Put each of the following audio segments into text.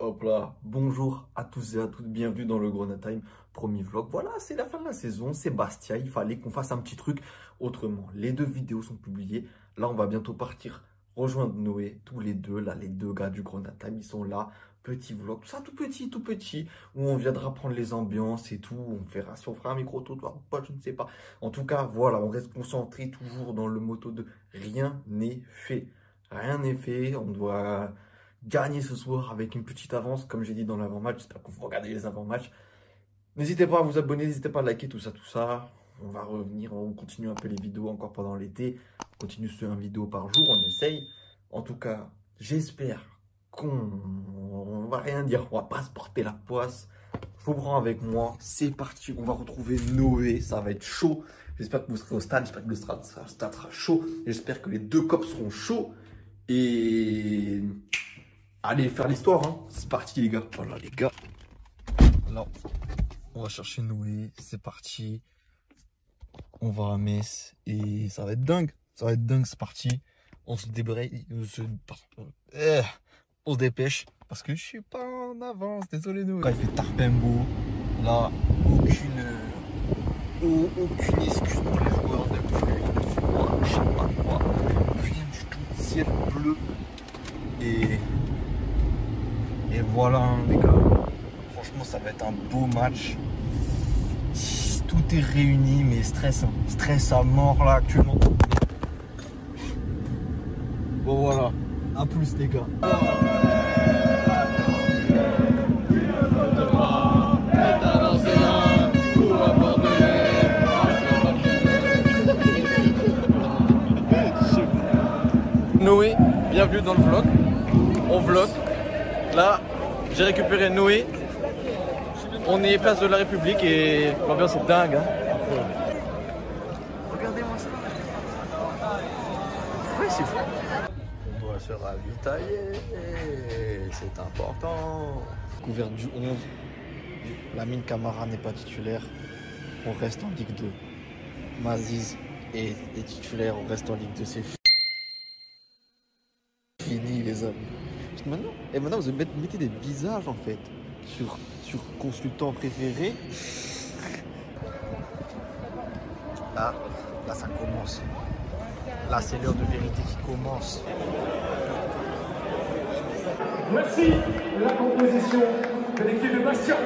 Hop là, bonjour à tous et à toutes, bienvenue dans le Grenade Time, premier vlog. Voilà, c'est la fin de la saison, c'est Bastia, il fallait qu'on fasse un petit truc autrement. Les deux vidéos sont publiées, là on va bientôt partir rejoindre Noé, tous les deux, là les deux gars du Grenade Time, ils sont là, petit vlog, tout ça tout petit, tout petit, où on viendra prendre les ambiances et tout, on verra si on fera un micro-trottoir ou pas, je ne sais pas. En tout cas, voilà, on reste concentré toujours dans le motto de rien n'est fait. Rien n'est fait, on doit gagner ce soir avec une petite avance, comme j'ai dit dans l'avant-match. J'espère que vous regardez les avant-matchs. N'hésitez pas à vous abonner, n'hésitez pas à liker tout ça, tout ça. On va revenir, on continue un peu les vidéos encore pendant l'été. On continue sur une vidéo par jour, on essaye. En tout cas, j'espère qu'on on va rien dire, on va pas se porter la poisse. Je vous prends avec moi, c'est parti, on va retrouver Noé, ça va être chaud. J'espère que vous serez au stade, j'espère que le stade, stade sera chaud. J'espère que les deux cops seront chauds. Et allez faire l'histoire, hein. c'est parti les gars. Voilà les gars. Là, on va chercher Noé, c'est parti. On va à Metz et ça va être dingue. Ça va être dingue, c'est parti. On se débraye, on se, eh, on se dépêche parce que je suis pas en avance, désolé Noé. Quand il fait tarpembo, là, aucune, aucune excuse pour les joueurs de froid, je sais pas quoi, rien du tout, ciel bleu et et voilà hein, les gars. Franchement ça va être un beau match. Tout est réuni mais stress, hein. stress à mort là actuellement. Bon voilà, à plus les gars. Noé, bienvenue dans le vlog. On vlog. Là, j'ai récupéré Noé. On est place de la République et l'ambiance est dingue. Hein. Regardez-moi ça. Oui, c'est fou. On doit se ravitailler. C'est important. Couvert du 11. La mine Camara n'est pas titulaire. On reste en Ligue 2. Maziz est, est titulaire. On reste en Ligue 2. C'est fini, les hommes. Maintenant, et maintenant, vous mettez des visages en fait sur, sur consultant préféré. Là, là, ça commence. Là, c'est l'heure de vérité qui commence. Voici la composition de l'équipe de Bastia.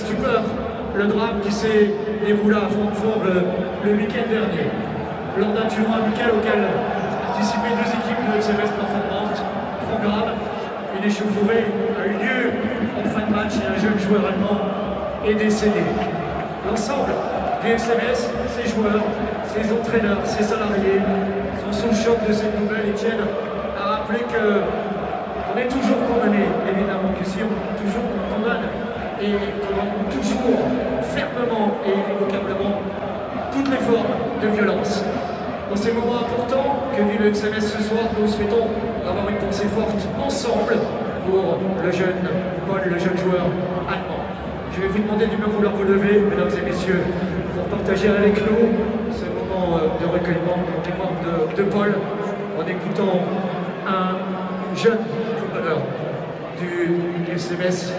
Stupeur le drame qui s'est déroulé à Francfort le, week-end dernier. Lors d'un tournoi amical auquel participaient deux équipes de FCMS performantes, programme, une échauffourée a eu lieu en fin de match et un jeune joueur allemand est décédé. L'ensemble du FCMS, ses joueurs, ses entraîneurs, ses salariés sont sous choc de cette nouvelle et tiennent à rappeler que on est toujours condamné, évidemment que si on toujours on condamne et condamne toujours fermement et irrévocablement toutes les formes de violence. Dans ces moments importants que vit le XMS ce soir, nous souhaitons avoir une pensée forte ensemble pour le jeune Paul, le jeune joueur allemand. Je vais vous demander de me vouloir vous lever, mesdames et messieurs, pour partager avec nous ce moment de recueillement en mémoire de, Paul en écoutant un jeune footballeur du SMS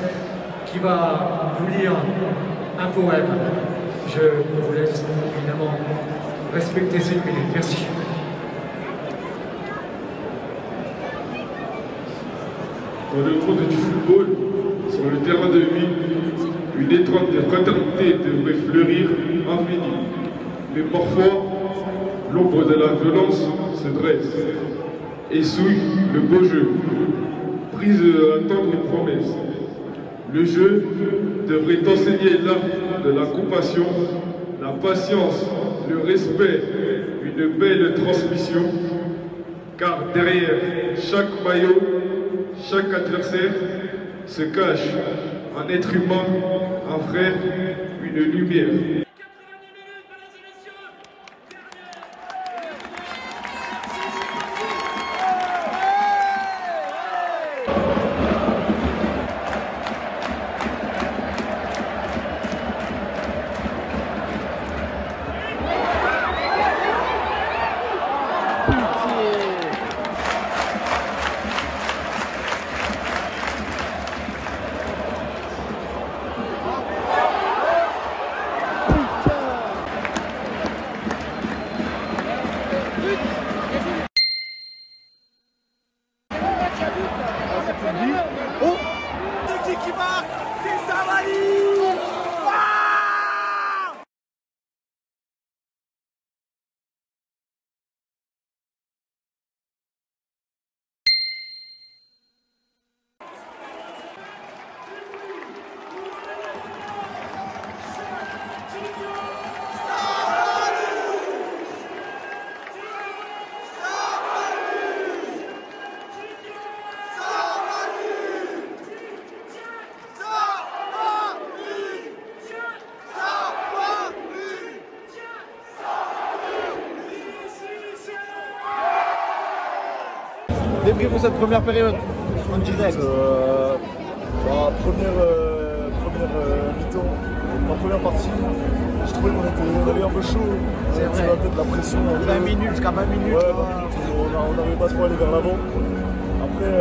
qui va vous lire un poème. Je vous laisse évidemment respecter cette minute. Merci. dans le monde du football, sur le terrain de vie, une étoile de fraternité devrait fleurir infinie. Mais parfois, l'ombre de la violence se dresse et souille le beau jeu, prise à tendre promesse. Le jeu devrait enseigner l'art de la compassion, la patience, le respect, une belle transmission, car derrière chaque maillot, chaque adversaire se cache un être humain, un frère, une lumière. Pour cette première période en direct. Euh, bah, première euh, première euh, mi-temps, la première partie, je trouvais qu'on était, on avait un peu chaud. C'est On vrai. avait peut-être la pression. un peu. 20 minutes, jusqu'à 20 minutes. Ouais, on n'arrivait pas trop à aller vers l'avant. Après,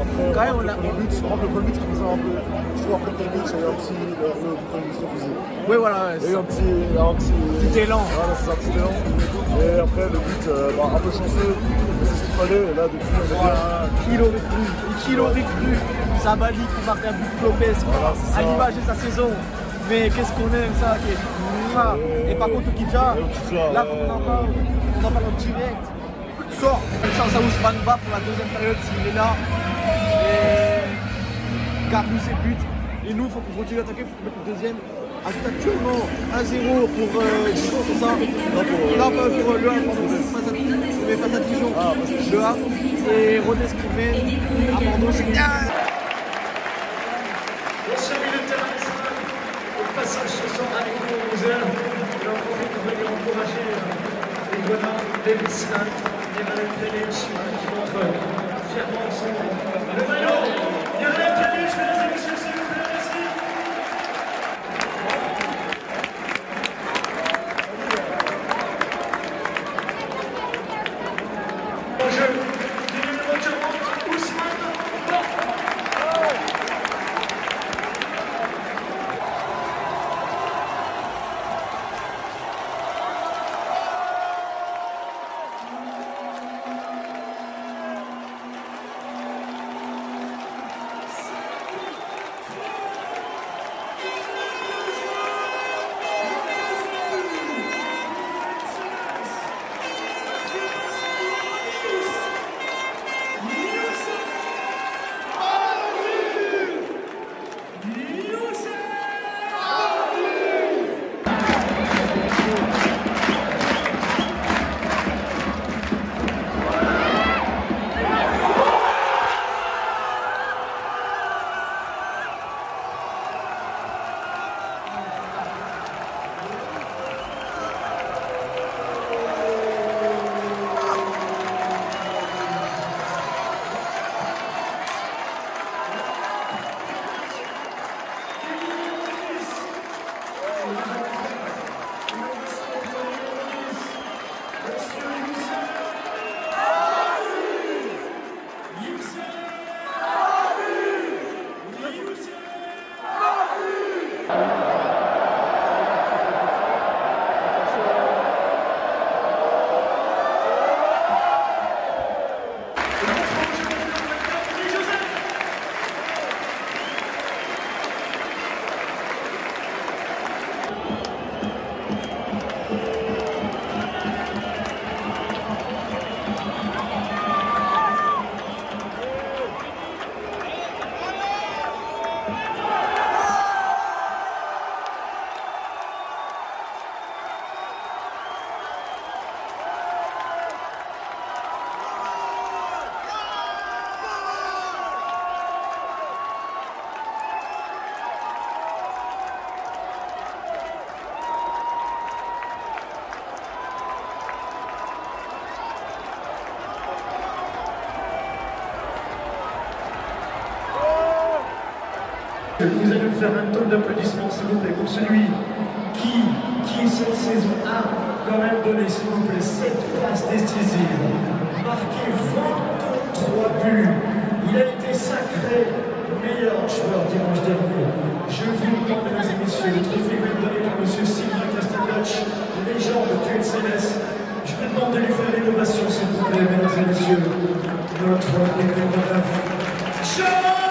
après Quand même, on a- le but, le premier but qui un peu. Je trouve après le premier but, il y a eu un petit. Le, premier but refusé. Oui, voilà. Il y a eu un petit. Un petit, élan. Voilà, c'est un petit élan. Et après, le but, bah, un peu chanceux, fallait. Là, depuis. Voilà, qui l'aurait cru Qui l'aurait cru Sabali qui marque un but Lopez Voilà, à l'image de sa saison. Mais qu'est-ce qu'on aime ça. Et par contre, Okidja, là, on en parle, on en parle en direct. Sort chance à Ousmane Ba pour la deuxième période s'il est là. Et garde-nous ses buts. Et nous, il faut qu'on continue d'attaquer, il faut qu'on mette le deuxième. Actuellement 1-0 pour euh, Dijon, c'est ça Non, pour, euh, pas pour euh, le mais face à Dijon. Ah. Et Rodez qui mène à Bordeaux, c'est euh, les les qui montre fièrement son le. Nous faire un ton d'applaudissements, s'il vous plaît, pour celui qui, qui cette saison a quand même donné, s'il vous plaît, cette passe décisive, marqué 23 buts. Il a été sacré meilleur joueur dimanche dernier. Je vous demande, mesdames et messieurs, le trophée va donné par M. Sylvain Castelbach, légende du CNS. Je vous demande de lui faire l'innovation, s'il vous plaît, mesdames et messieurs. Notre numéro 9.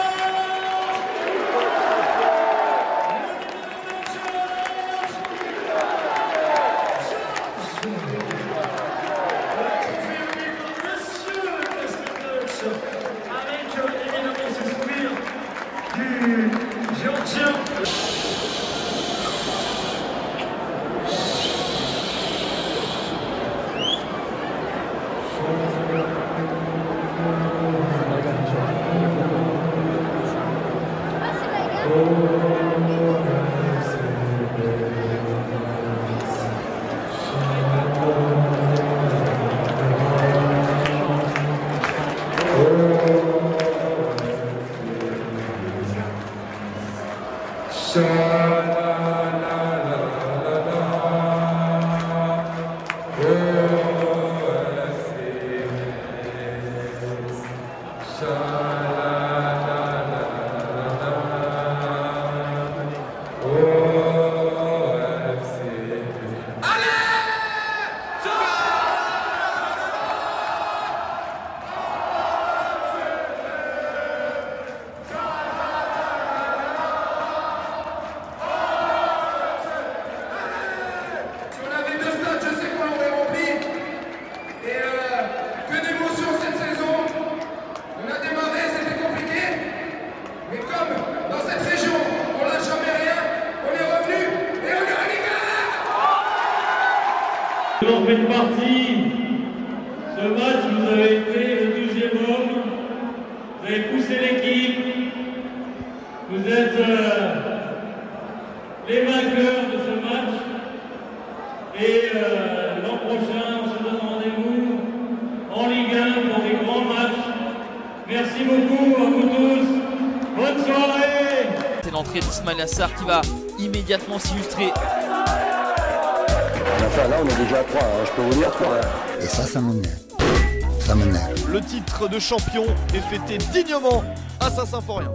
Faites partie. Ce match, vous avez été le deuxième homme. Vous avez poussé l'équipe. Vous êtes euh, les vainqueurs de ce match. Et euh, l'an prochain, on se donne rendez-vous en Ligue 1 pour des grands matchs. Merci beaucoup à vous tous. Bonne soirée C'est l'entrée d'Ismail Assar qui va immédiatement s'illustrer là, on est déjà à 3, hein, je peux vous dire 3. Et ça, ça m'énerve. Ça m'énerve. Le titre de champion est fêté dignement à Saint-Symphorien.